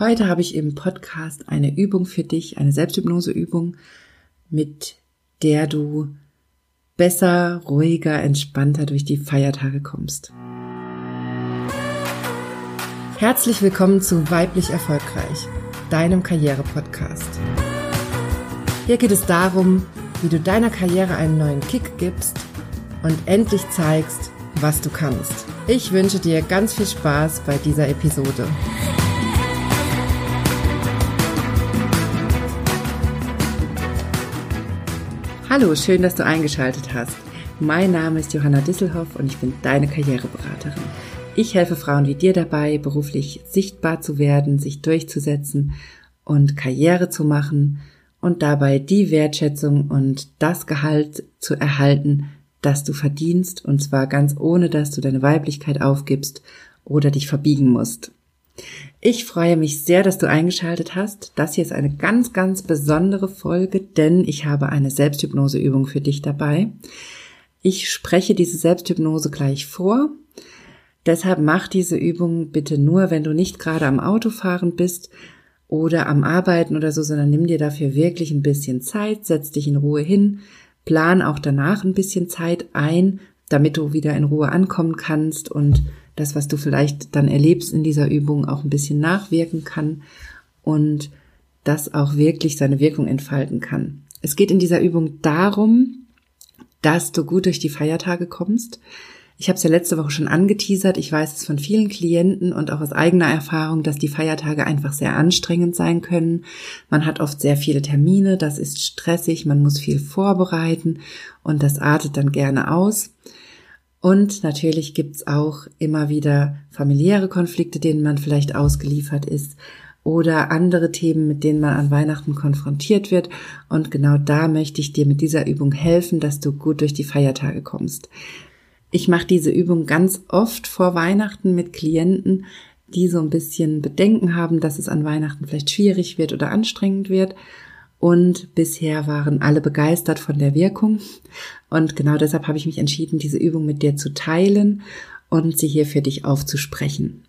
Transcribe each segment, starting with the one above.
Heute habe ich im Podcast eine Übung für dich, eine Selbsthypnoseübung, mit der du besser, ruhiger, entspannter durch die Feiertage kommst. Herzlich willkommen zu Weiblich Erfolgreich, deinem Karriere-Podcast. Hier geht es darum, wie du deiner Karriere einen neuen Kick gibst und endlich zeigst, was du kannst. Ich wünsche dir ganz viel Spaß bei dieser Episode. Hallo, schön, dass du eingeschaltet hast. Mein Name ist Johanna Disselhoff und ich bin deine Karriereberaterin. Ich helfe Frauen wie dir dabei, beruflich sichtbar zu werden, sich durchzusetzen und Karriere zu machen und dabei die Wertschätzung und das Gehalt zu erhalten, das du verdienst, und zwar ganz ohne, dass du deine Weiblichkeit aufgibst oder dich verbiegen musst. Ich freue mich sehr, dass du eingeschaltet hast. Das hier ist eine ganz, ganz besondere Folge, denn ich habe eine Selbsthypnoseübung für dich dabei. Ich spreche diese Selbsthypnose gleich vor. Deshalb mach diese Übung bitte nur, wenn du nicht gerade am Autofahren bist oder am Arbeiten oder so, sondern nimm dir dafür wirklich ein bisschen Zeit, setz dich in Ruhe hin, plan auch danach ein bisschen Zeit ein, damit du wieder in Ruhe ankommen kannst und das, was du vielleicht dann erlebst in dieser Übung, auch ein bisschen nachwirken kann und das auch wirklich seine Wirkung entfalten kann. Es geht in dieser Übung darum, dass du gut durch die Feiertage kommst. Ich habe es ja letzte Woche schon angeteasert. Ich weiß es von vielen Klienten und auch aus eigener Erfahrung, dass die Feiertage einfach sehr anstrengend sein können. Man hat oft sehr viele Termine, das ist stressig, man muss viel vorbereiten und das artet dann gerne aus. Und natürlich gibt's auch immer wieder familiäre Konflikte, denen man vielleicht ausgeliefert ist oder andere Themen, mit denen man an Weihnachten konfrontiert wird. Und genau da möchte ich dir mit dieser Übung helfen, dass du gut durch die Feiertage kommst. Ich mache diese Übung ganz oft vor Weihnachten mit Klienten, die so ein bisschen Bedenken haben, dass es an Weihnachten vielleicht schwierig wird oder anstrengend wird. Und bisher waren alle begeistert von der Wirkung. Und genau deshalb habe ich mich entschieden, diese Übung mit dir zu teilen und sie hier für dich aufzusprechen.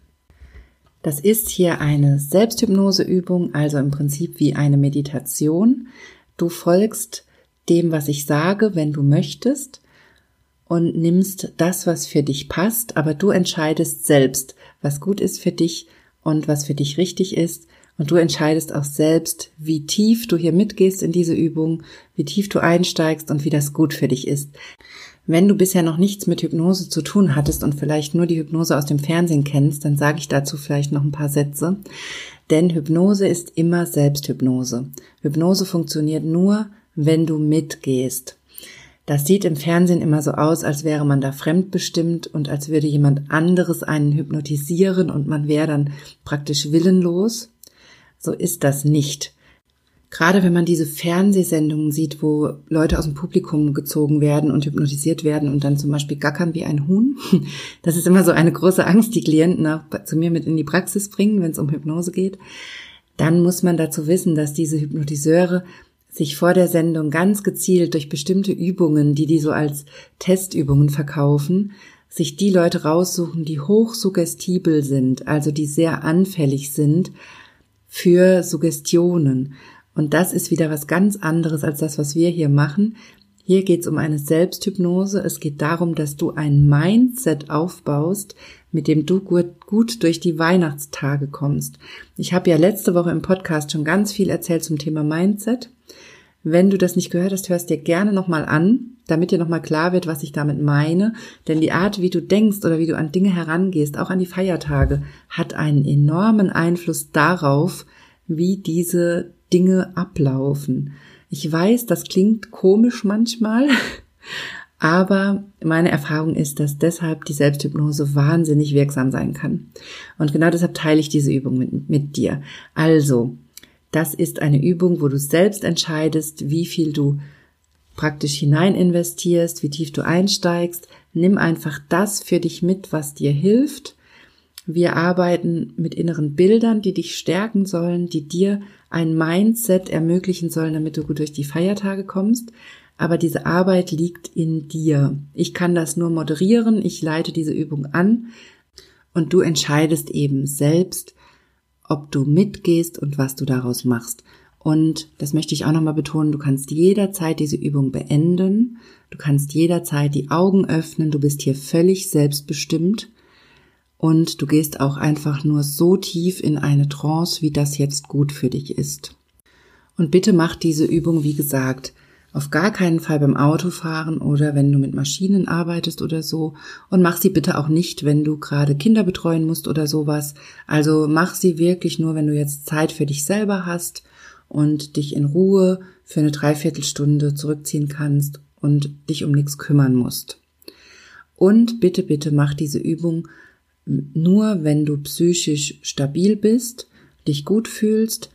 Das ist hier eine Selbsthypnoseübung, also im Prinzip wie eine Meditation. Du folgst dem, was ich sage, wenn du möchtest und nimmst das, was für dich passt, aber du entscheidest selbst, was gut ist für dich und was für dich richtig ist und du entscheidest auch selbst, wie tief du hier mitgehst in diese Übung, wie tief du einsteigst und wie das gut für dich ist. Wenn du bisher noch nichts mit Hypnose zu tun hattest und vielleicht nur die Hypnose aus dem Fernsehen kennst, dann sage ich dazu vielleicht noch ein paar Sätze. Denn Hypnose ist immer Selbsthypnose. Hypnose funktioniert nur, wenn du mitgehst. Das sieht im Fernsehen immer so aus, als wäre man da fremdbestimmt und als würde jemand anderes einen hypnotisieren und man wäre dann praktisch willenlos. So ist das nicht. Gerade wenn man diese Fernsehsendungen sieht, wo Leute aus dem Publikum gezogen werden und hypnotisiert werden und dann zum Beispiel gackern wie ein Huhn, das ist immer so eine große Angst, die Klienten auch zu mir mit in die Praxis bringen, wenn es um Hypnose geht. Dann muss man dazu wissen, dass diese Hypnotiseure sich vor der Sendung ganz gezielt durch bestimmte Übungen, die die so als Testübungen verkaufen, sich die Leute raussuchen, die hochsuggestibel sind, also die sehr anfällig sind für Suggestionen. Und das ist wieder was ganz anderes als das, was wir hier machen. Hier geht es um eine Selbsthypnose. Es geht darum, dass du ein Mindset aufbaust, mit dem du gut, gut durch die Weihnachtstage kommst. Ich habe ja letzte Woche im Podcast schon ganz viel erzählt zum Thema Mindset. Wenn du das nicht gehört hast, hörst dir gerne nochmal an, damit dir nochmal klar wird, was ich damit meine. Denn die Art, wie du denkst oder wie du an Dinge herangehst, auch an die Feiertage, hat einen enormen Einfluss darauf, wie diese Dinge ablaufen. Ich weiß, das klingt komisch manchmal, aber meine Erfahrung ist, dass deshalb die Selbsthypnose wahnsinnig wirksam sein kann. Und genau deshalb teile ich diese Übung mit, mit dir. Also, das ist eine Übung, wo du selbst entscheidest, wie viel du praktisch hinein investierst, wie tief du einsteigst. Nimm einfach das für dich mit, was dir hilft. Wir arbeiten mit inneren Bildern, die dich stärken sollen, die dir ein Mindset ermöglichen sollen, damit du gut durch die Feiertage kommst. Aber diese Arbeit liegt in dir. Ich kann das nur moderieren, ich leite diese Übung an und du entscheidest eben selbst, ob du mitgehst und was du daraus machst. Und das möchte ich auch nochmal betonen, du kannst jederzeit diese Übung beenden, du kannst jederzeit die Augen öffnen, du bist hier völlig selbstbestimmt und du gehst auch einfach nur so tief in eine Trance, wie das jetzt gut für dich ist. Und bitte mach diese Übung, wie gesagt, auf gar keinen Fall beim Autofahren oder wenn du mit Maschinen arbeitest oder so. Und mach sie bitte auch nicht, wenn du gerade Kinder betreuen musst oder sowas. Also mach sie wirklich nur, wenn du jetzt Zeit für dich selber hast und dich in Ruhe für eine Dreiviertelstunde zurückziehen kannst und dich um nichts kümmern musst. Und bitte, bitte mach diese Übung nur, wenn du psychisch stabil bist, dich gut fühlst.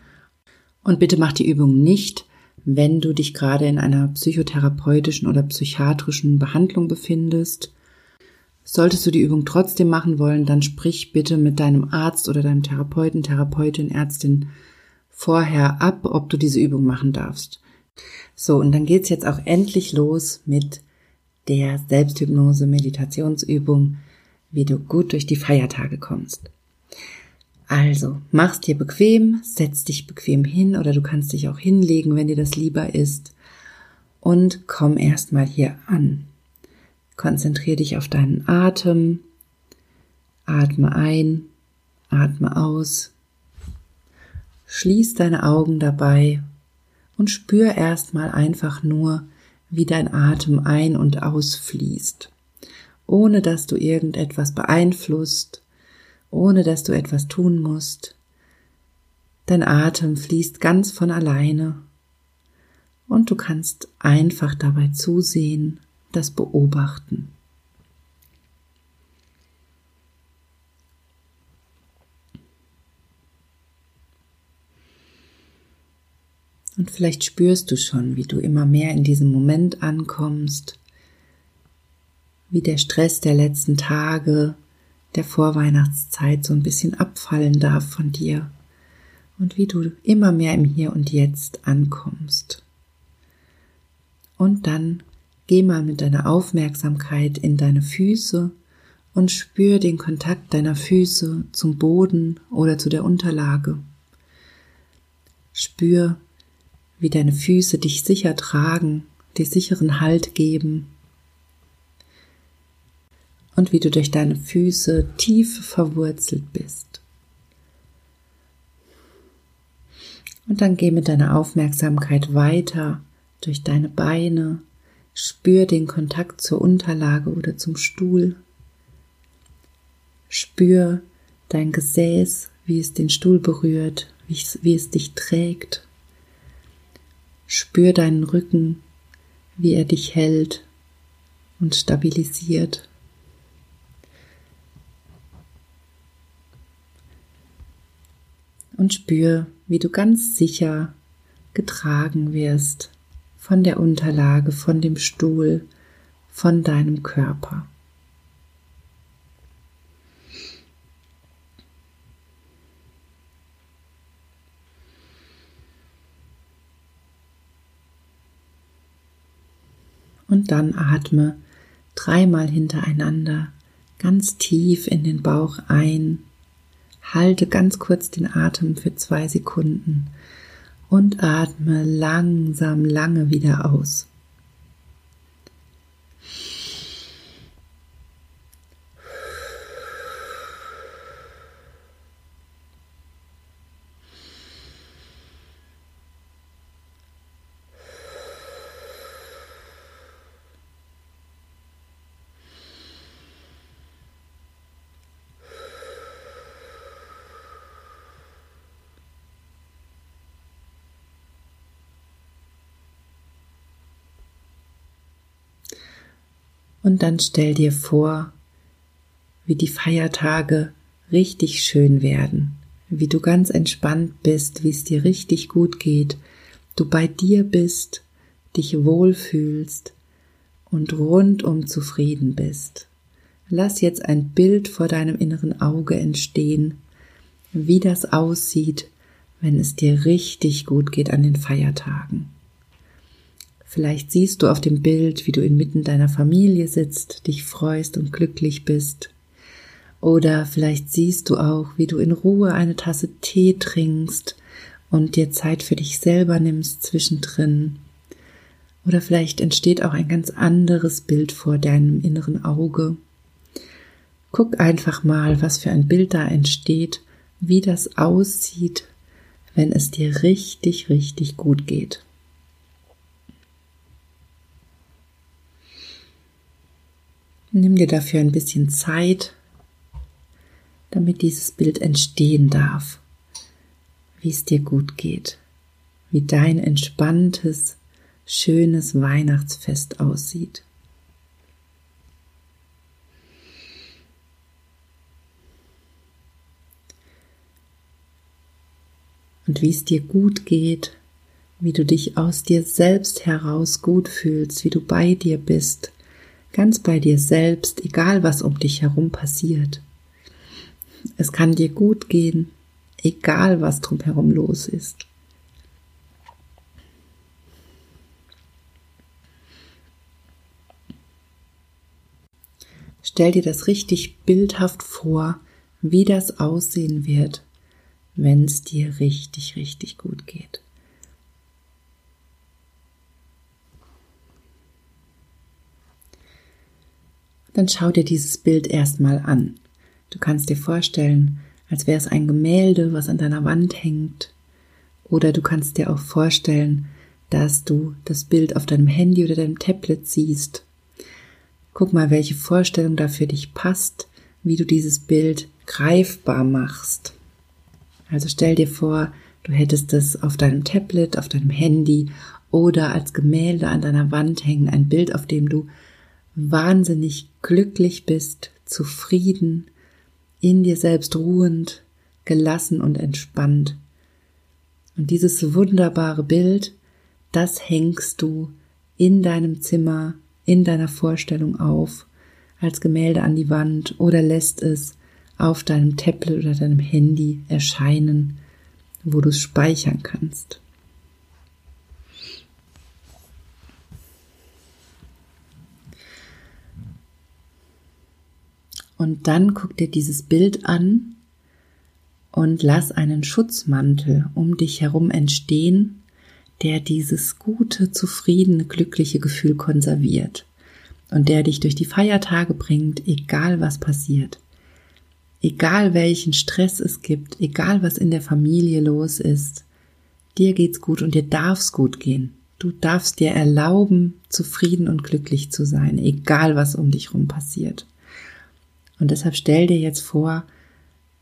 Und bitte mach die Übung nicht, wenn du dich gerade in einer psychotherapeutischen oder psychiatrischen Behandlung befindest. Solltest du die Übung trotzdem machen wollen, dann sprich bitte mit deinem Arzt oder deinem Therapeuten, Therapeutin, Ärztin vorher ab, ob du diese Übung machen darfst. So, und dann geht's jetzt auch endlich los mit der Selbsthypnose Meditationsübung, wie du gut durch die Feiertage kommst. Also, mach's dir bequem, setz dich bequem hin oder du kannst dich auch hinlegen, wenn dir das lieber ist. Und komm erstmal hier an. Konzentrier dich auf deinen Atem. Atme ein, atme aus. Schließ deine Augen dabei und spür erstmal einfach nur, wie dein Atem ein- und ausfließt, ohne dass du irgendetwas beeinflusst ohne dass du etwas tun musst. Dein Atem fließt ganz von alleine und du kannst einfach dabei zusehen, das beobachten. Und vielleicht spürst du schon, wie du immer mehr in diesem Moment ankommst, wie der Stress der letzten Tage der Vorweihnachtszeit so ein bisschen abfallen darf von dir und wie du immer mehr im Hier und Jetzt ankommst. Und dann geh mal mit deiner Aufmerksamkeit in deine Füße und spür den Kontakt deiner Füße zum Boden oder zu der Unterlage. Spür, wie deine Füße dich sicher tragen, dir sicheren Halt geben. Und wie du durch deine Füße tief verwurzelt bist. Und dann geh mit deiner Aufmerksamkeit weiter durch deine Beine, spür den Kontakt zur Unterlage oder zum Stuhl, spür dein Gesäß, wie es den Stuhl berührt, wie es, wie es dich trägt, spür deinen Rücken, wie er dich hält und stabilisiert. und spür, wie du ganz sicher getragen wirst von der Unterlage, von dem Stuhl, von deinem Körper. Dann atme dreimal hintereinander ganz tief in den Bauch ein Halte ganz kurz den Atem für zwei Sekunden und atme langsam lange wieder aus. Und dann stell dir vor, wie die Feiertage richtig schön werden, wie du ganz entspannt bist, wie es dir richtig gut geht, du bei dir bist, dich wohlfühlst und rundum zufrieden bist. Lass jetzt ein Bild vor deinem inneren Auge entstehen, wie das aussieht, wenn es dir richtig gut geht an den Feiertagen. Vielleicht siehst du auf dem Bild, wie du inmitten deiner Familie sitzt, dich freust und glücklich bist. Oder vielleicht siehst du auch, wie du in Ruhe eine Tasse Tee trinkst und dir Zeit für dich selber nimmst zwischendrin. Oder vielleicht entsteht auch ein ganz anderes Bild vor deinem inneren Auge. Guck einfach mal, was für ein Bild da entsteht, wie das aussieht, wenn es dir richtig, richtig gut geht. Nimm dir dafür ein bisschen Zeit, damit dieses Bild entstehen darf, wie es dir gut geht, wie dein entspanntes, schönes Weihnachtsfest aussieht. Und wie es dir gut geht, wie du dich aus dir selbst heraus gut fühlst, wie du bei dir bist, ganz bei dir selbst, egal was um dich herum passiert. Es kann dir gut gehen, egal was drumherum los ist. Stell dir das richtig bildhaft vor, wie das aussehen wird, wenn es dir richtig, richtig gut geht. Dann schau dir dieses Bild erstmal an. Du kannst dir vorstellen, als wäre es ein Gemälde, was an deiner Wand hängt. Oder du kannst dir auch vorstellen, dass du das Bild auf deinem Handy oder deinem Tablet siehst. Guck mal, welche Vorstellung da für dich passt, wie du dieses Bild greifbar machst. Also stell dir vor, du hättest es auf deinem Tablet, auf deinem Handy oder als Gemälde an deiner Wand hängen, ein Bild, auf dem du wahnsinnig glücklich bist, zufrieden, in dir selbst ruhend, gelassen und entspannt. Und dieses wunderbare Bild, das hängst du in deinem Zimmer, in deiner Vorstellung auf, als Gemälde an die Wand oder lässt es auf deinem Tablet oder deinem Handy erscheinen, wo du es speichern kannst. Und dann guck dir dieses Bild an und lass einen Schutzmantel um dich herum entstehen, der dieses gute, zufriedene, glückliche Gefühl konserviert und der dich durch die Feiertage bringt, egal was passiert. Egal welchen Stress es gibt, egal was in der Familie los ist, dir geht's gut und dir darf's gut gehen. Du darfst dir erlauben, zufrieden und glücklich zu sein, egal was um dich rum passiert. Und deshalb stell dir jetzt vor,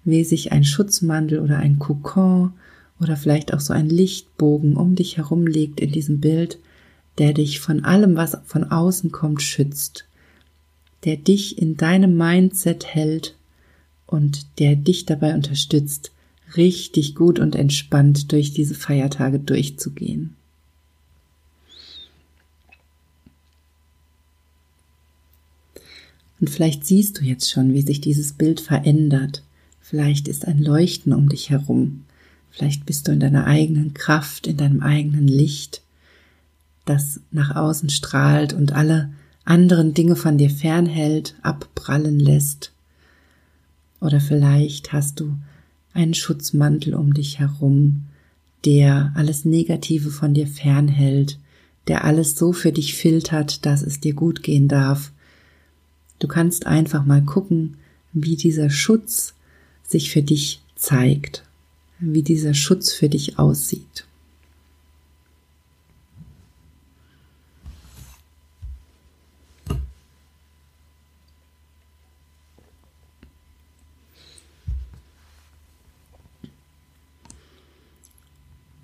wie sich ein Schutzmantel oder ein Kokon oder vielleicht auch so ein Lichtbogen um dich herum legt in diesem Bild, der dich von allem, was von außen kommt, schützt, der dich in deinem Mindset hält und der dich dabei unterstützt, richtig gut und entspannt durch diese Feiertage durchzugehen. Und vielleicht siehst du jetzt schon, wie sich dieses Bild verändert. Vielleicht ist ein Leuchten um dich herum. Vielleicht bist du in deiner eigenen Kraft, in deinem eigenen Licht, das nach außen strahlt und alle anderen Dinge von dir fernhält, abprallen lässt. Oder vielleicht hast du einen Schutzmantel um dich herum, der alles Negative von dir fernhält, der alles so für dich filtert, dass es dir gut gehen darf, Du kannst einfach mal gucken, wie dieser Schutz sich für dich zeigt, wie dieser Schutz für dich aussieht.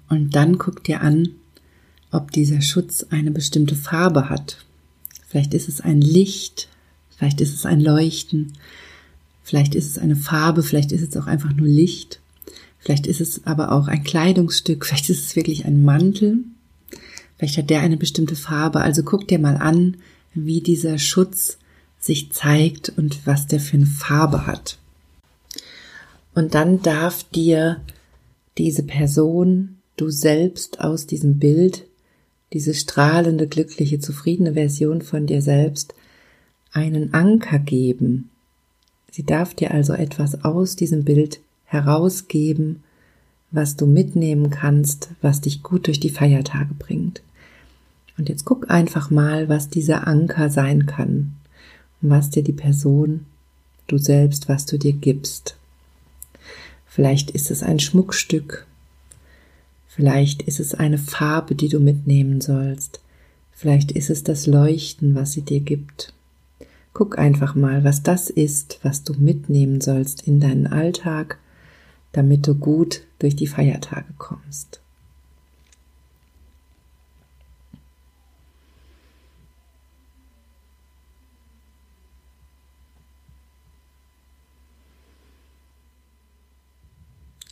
Und dann guck dir an, ob dieser Schutz eine bestimmte Farbe hat. Vielleicht ist es ein Licht, Vielleicht ist es ein Leuchten, vielleicht ist es eine Farbe, vielleicht ist es auch einfach nur Licht, vielleicht ist es aber auch ein Kleidungsstück, vielleicht ist es wirklich ein Mantel, vielleicht hat der eine bestimmte Farbe. Also guck dir mal an, wie dieser Schutz sich zeigt und was der für eine Farbe hat. Und dann darf dir diese Person, du selbst aus diesem Bild, diese strahlende, glückliche, zufriedene Version von dir selbst einen Anker geben, Sie darf dir also etwas aus diesem Bild herausgeben, was du mitnehmen kannst, was dich gut durch die Feiertage bringt. Und jetzt guck einfach mal, was dieser Anker sein kann was dir die Person, du selbst, was du dir gibst. Vielleicht ist es ein Schmuckstück, vielleicht ist es eine Farbe, die du mitnehmen sollst, vielleicht ist es das Leuchten, was sie dir gibt. Guck einfach mal, was das ist, was du mitnehmen sollst in deinen Alltag, damit du gut durch die Feiertage kommst.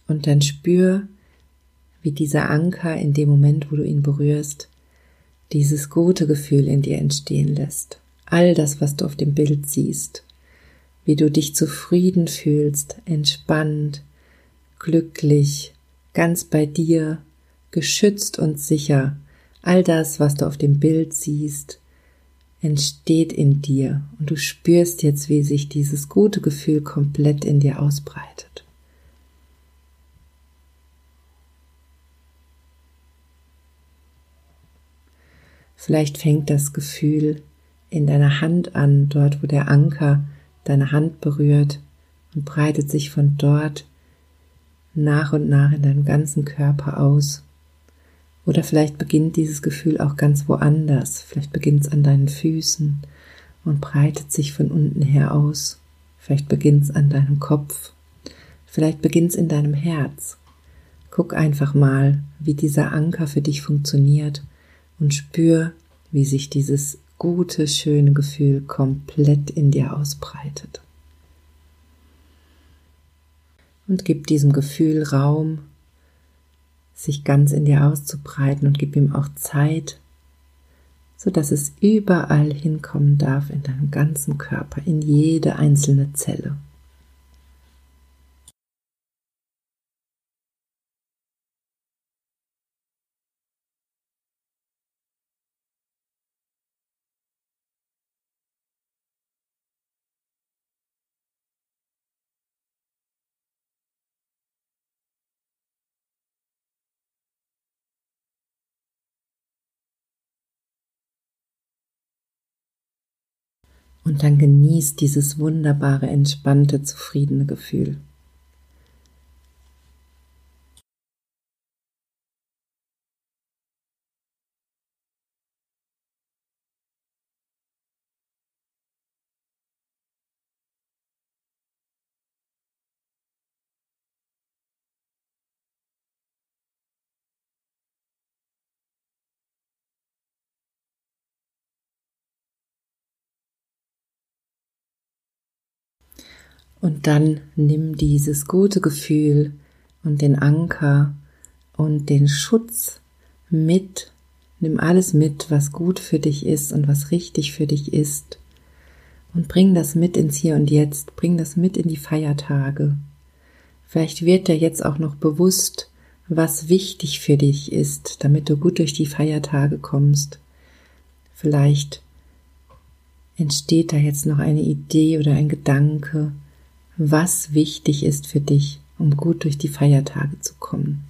Und dann spür, wie dieser Anker in dem Moment, wo du ihn berührst, dieses gute Gefühl in dir entstehen lässt all das, was du auf dem Bild siehst, wie du dich zufrieden fühlst, entspannt, glücklich, ganz bei dir, geschützt und sicher, all das, was du auf dem Bild siehst, entsteht in dir. Und du spürst jetzt, wie sich dieses gute Gefühl komplett in dir ausbreitet. Vielleicht fängt das Gefühl in deiner Hand an, dort wo der Anker deine Hand berührt und breitet sich von dort nach und nach in deinem ganzen Körper aus. Oder vielleicht beginnt dieses Gefühl auch ganz woanders. Vielleicht beginnt es an deinen Füßen und breitet sich von unten her aus. Vielleicht beginnt es an deinem Kopf. Vielleicht beginnt es in deinem Herz. Guck einfach mal, wie dieser Anker für dich funktioniert und spür, wie sich dieses gute, schöne Gefühl komplett in dir ausbreitet. Und gib diesem Gefühl Raum, sich ganz in dir auszubreiten und gib ihm auch Zeit, so dass es überall hinkommen darf in deinem ganzen Körper, in jede einzelne Zelle. Und dann genießt dieses wunderbare, entspannte, zufriedene Gefühl. Und dann nimm dieses gute Gefühl und den Anker und den Schutz mit. Nimm alles mit, was gut für dich ist und was richtig für dich ist. Und bring das mit ins Hier und Jetzt. Bring das mit in die Feiertage. Vielleicht wird dir jetzt auch noch bewusst, was wichtig für dich ist, damit du gut durch die Feiertage kommst. Vielleicht entsteht da jetzt noch eine Idee oder ein Gedanke, was wichtig ist für dich, um gut durch die Feiertage zu kommen.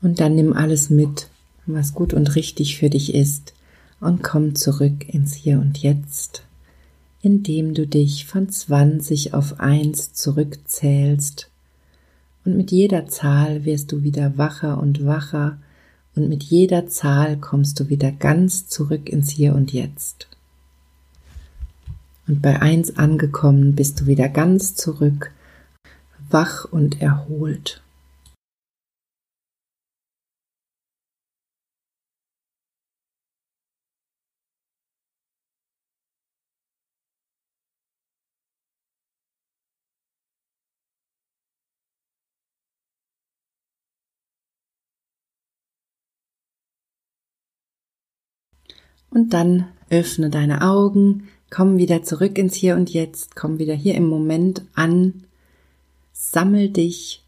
Und dann nimm alles mit, was gut und richtig für dich ist, und komm zurück ins Hier und Jetzt, indem du dich von 20 auf 1 zurückzählst und mit jeder Zahl wirst du wieder wacher und wacher und mit jeder Zahl kommst du wieder ganz zurück ins Hier und Jetzt. Und bei eins angekommen bist du wieder ganz zurück, wach und erholt. Und dann öffne deine Augen, komm wieder zurück ins Hier und Jetzt, komm wieder hier im Moment an. sammel dich,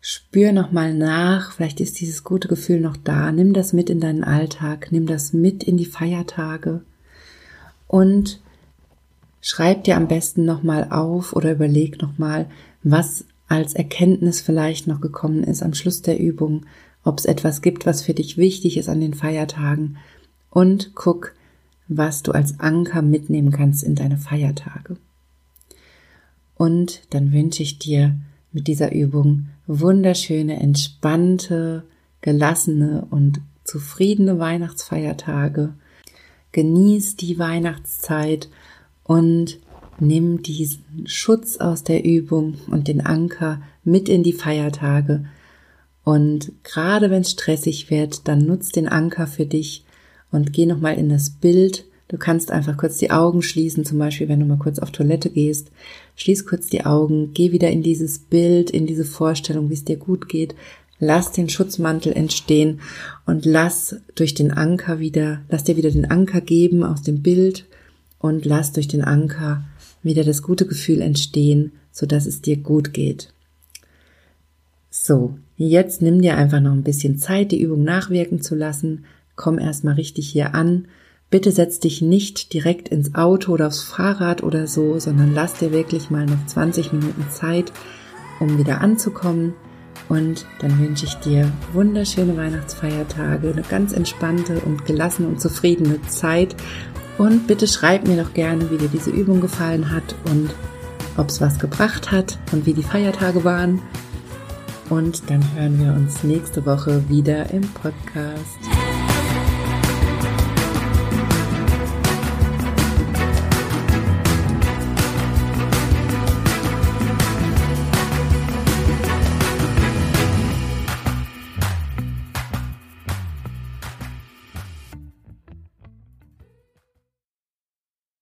spür nochmal nach, vielleicht ist dieses gute Gefühl noch da, nimm das mit in deinen Alltag, nimm das mit in die Feiertage und schreib dir am besten nochmal auf oder überleg nochmal, was als Erkenntnis vielleicht noch gekommen ist am Schluss der Übung, ob es etwas gibt, was für dich wichtig ist an den Feiertagen und guck, was du als Anker mitnehmen kannst in deine Feiertage. Und dann wünsche ich dir mit dieser Übung wunderschöne, entspannte, gelassene und zufriedene Weihnachtsfeiertage. Genieß die Weihnachtszeit und nimm diesen Schutz aus der Übung und den Anker mit in die Feiertage. Und gerade wenn es stressig wird, dann nutz den Anker für dich und geh nochmal in das Bild. Du kannst einfach kurz die Augen schließen, zum Beispiel, wenn du mal kurz auf Toilette gehst. Schließ kurz die Augen, geh wieder in dieses Bild, in diese Vorstellung, wie es dir gut geht. Lass den Schutzmantel entstehen und lass durch den Anker wieder, lass dir wieder den Anker geben aus dem Bild und lass durch den Anker wieder das gute Gefühl entstehen, so dass es dir gut geht. So, jetzt nimm dir einfach noch ein bisschen Zeit, die Übung nachwirken zu lassen komm erstmal richtig hier an. Bitte setz dich nicht direkt ins Auto oder aufs Fahrrad oder so, sondern lass dir wirklich mal noch 20 Minuten Zeit, um wieder anzukommen. Und dann wünsche ich dir wunderschöne Weihnachtsfeiertage, eine ganz entspannte und gelassene und zufriedene Zeit. Und bitte schreib mir doch gerne, wie dir diese Übung gefallen hat und ob es was gebracht hat und wie die Feiertage waren. Und dann hören wir uns nächste Woche wieder im Podcast.